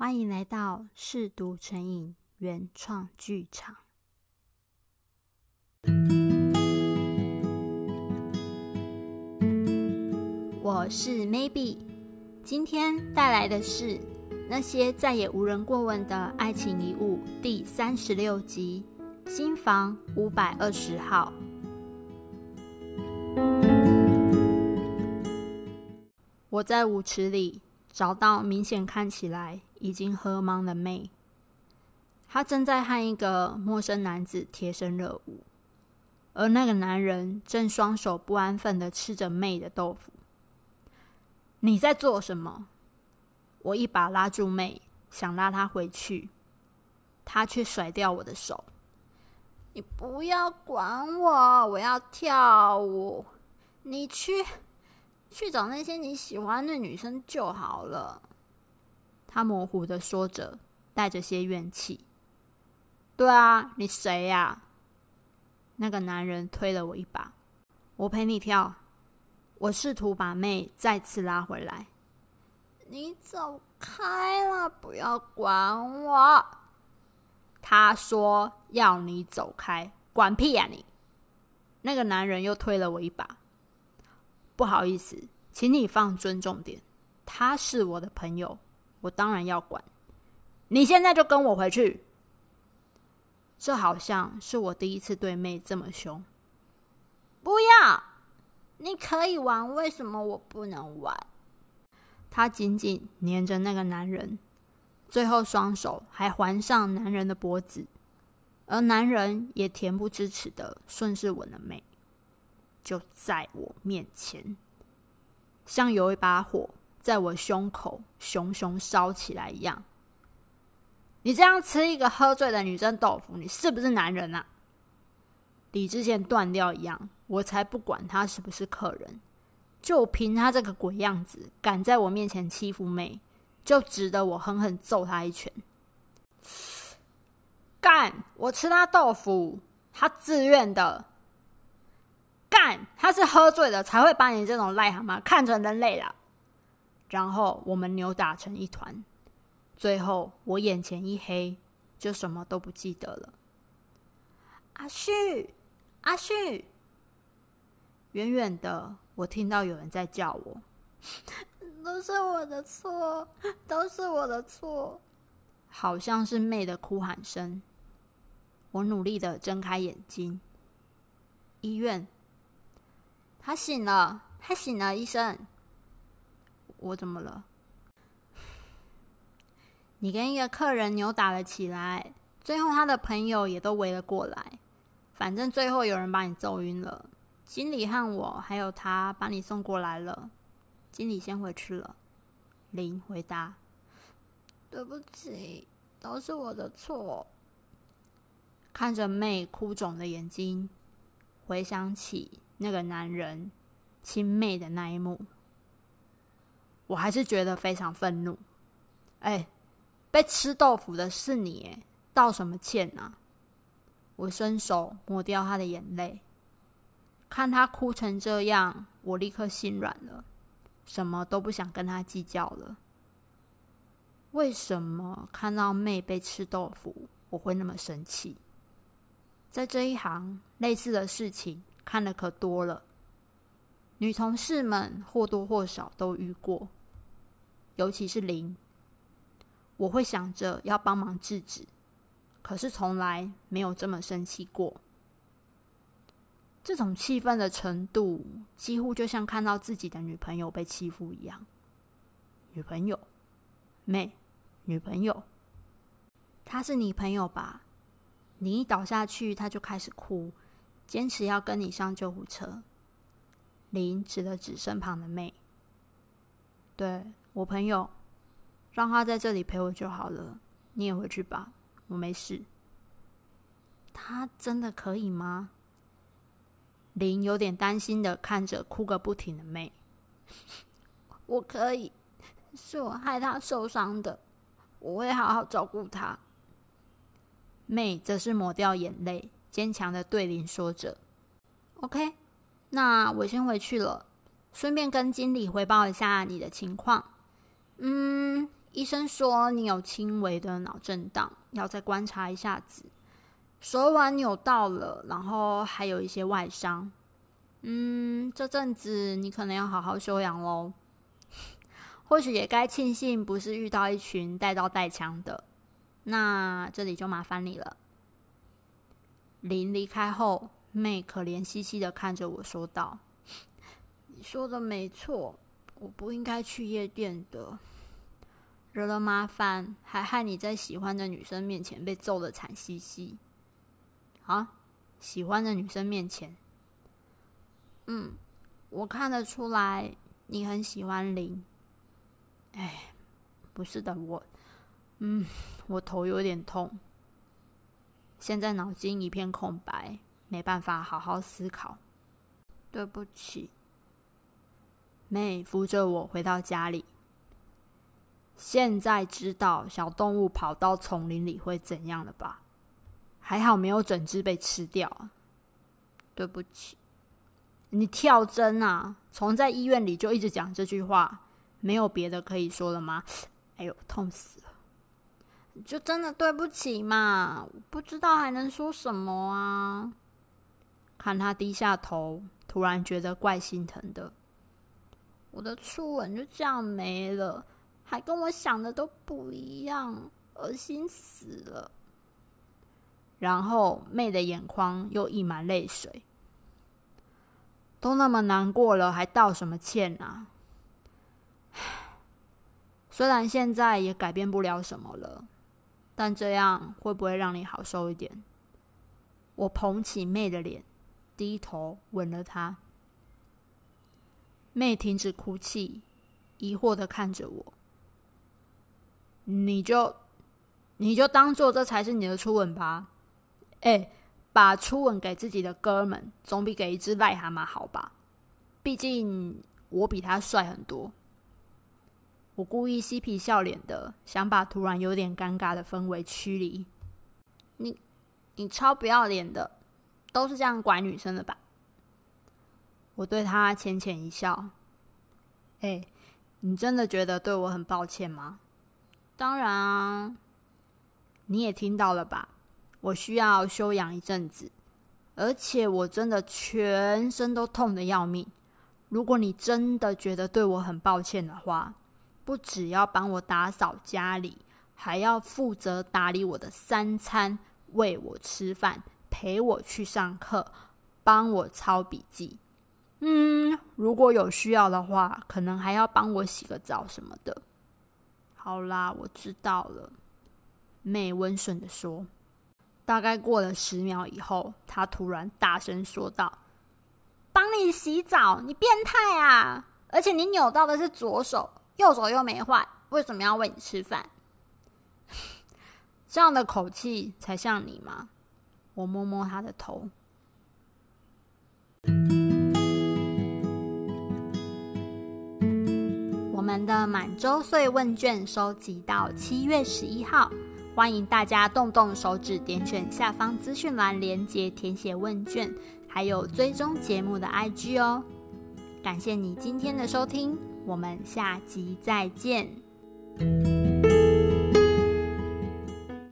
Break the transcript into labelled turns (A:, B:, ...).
A: 欢迎来到嗜读成瘾原创剧场。我是 Maybe，今天带来的是《那些再也无人过问的爱情遗物》第三十六集，新房五百二十号。我在舞池里找到明显看起来已经喝茫的妹，她正在和一个陌生男子贴身热舞，而那个男人正双手不安分地吃着妹的豆腐。你在做什么？我一把拉住妹，想拉她回去，她却甩掉我的手。你不要管我，我要跳舞。你去。去找那些你喜欢的女生就好了。他模糊的说着，带着些怨气。对啊，你谁呀？那个男人推了我一把。我陪你跳。我试图把妹再次拉回来。你走开了，不要管我。他说要你走开，管屁呀你！那个男人又推了我一把。不好意思，请你放尊重点。他是我的朋友，我当然要管。你现在就跟我回去。这好像是我第一次对妹这么凶。不要，你可以玩，为什么我不能玩？他紧紧黏着那个男人，最后双手还环上男人的脖子，而男人也恬不知耻的顺势吻了妹。就在我面前，像有一把火在我胸口熊熊烧起来一样。你这样吃一个喝醉的女生豆腐，你是不是男人啊？理智线断掉一样，我才不管他是不是客人，就凭他这个鬼样子，敢在我面前欺负妹，就值得我狠狠揍他一拳。干！我吃他豆腐，他自愿的。干，他是喝醉了才会把你这种癞蛤蟆看成人类了。然后我们扭打成一团，最后我眼前一黑，就什么都不记得了。阿旭，阿旭，远远的我听到有人在叫我，都是我的错，都是我的错，好像是妹的哭喊声。我努力的睁开眼睛，医院。他醒了，他醒了，医生。我怎么了？你跟一个客人扭打了起来，最后他的朋友也都围了过来。反正最后有人把你揍晕了，经理和我还有他把你送过来了。经理先回去了。林回答：“对不起，都是我的错。”看着妹哭肿的眼睛，回想起。那个男人亲妹的那一幕，我还是觉得非常愤怒。哎，被吃豆腐的是你，哎，道什么歉啊？我伸手抹掉他的眼泪，看他哭成这样，我立刻心软了，什么都不想跟他计较了。为什么看到妹被吃豆腐，我会那么生气？在这一行，类似的事情。看的可多了，女同事们或多或少都遇过，尤其是林。我会想着要帮忙制止，可是从来没有这么生气过。这种气愤的程度，几乎就像看到自己的女朋友被欺负一样。女朋友，妹，女朋友，她是你朋友吧？你一倒下去，她就开始哭。坚持要跟你上救护车。林指了指身旁的妹，对，我朋友，让他在这里陪我就好了。你也回去吧，我没事。他真的可以吗？林有点担心的看着哭个不停的妹。我可以，是我害他受伤的，我会好好照顾他。妹则是抹掉眼泪。坚强的对林说着：“OK，那我先回去了，顺便跟经理汇报一下你的情况。嗯，医生说你有轻微的脑震荡，要再观察一下子。手腕扭到了，然后还有一些外伤。嗯，这阵子你可能要好好休养喽。或许也该庆幸不是遇到一群带刀带枪的。那这里就麻烦你了。林离开后，妹可怜兮兮的看着我说道：“你说的没错，我不应该去夜店的。”惹了麻烦，还害你在喜欢的女生面前被揍得惨兮兮。啊，喜欢的女生面前，嗯，我看得出来你很喜欢林。哎，不是的，我，嗯，我头有点痛，现在脑筋一片空白，没办法好好思考。对不起。妹扶着我回到家里。现在知道小动物跑到丛林里会怎样了吧？还好没有整只被吃掉。对不起，你跳针啊？从在医院里就一直讲这句话，没有别的可以说了吗？哎呦，痛死了！就真的对不起嘛，不知道还能说什么啊？看他低下头，突然觉得怪心疼的。我的初吻就这样没了。还跟我想的都不一样，恶心死了。然后妹的眼眶又溢满泪水，都那么难过了，还道什么歉啊？虽然现在也改变不了什么了，但这样会不会让你好受一点？我捧起妹的脸，低头吻了她。妹停止哭泣，疑惑的看着我。你就，你就当做这才是你的初吻吧。哎，把初吻给自己的哥们，总比给一只癞蛤蟆好吧？毕竟我比他帅很多。我故意嬉皮笑脸的，想把突然有点尴尬的氛围驱离。你，你超不要脸的，都是这样拐女生的吧？我对他浅浅一笑。哎，你真的觉得对我很抱歉吗？当然啊，你也听到了吧？我需要休养一阵子，而且我真的全身都痛得要命。如果你真的觉得对我很抱歉的话，不只要帮我打扫家里，还要负责打理我的三餐，喂我吃饭，陪我去上课，帮我抄笔记。嗯，如果有需要的话，可能还要帮我洗个澡什么的。好啦，我知道了。妹温顺的说。大概过了十秒以后，她突然大声说道：“帮你洗澡，你变态啊！而且你扭到的是左手，右手又没坏，为什么要喂你吃饭？这样的口气才像你吗？”我摸摸她的头。们的满周岁问卷收集到七月十一号，欢迎大家动动手指，点选下方资讯栏连接，填写问卷，还有追踪节目的 IG 哦。感谢你今天的收听，我们下集再见。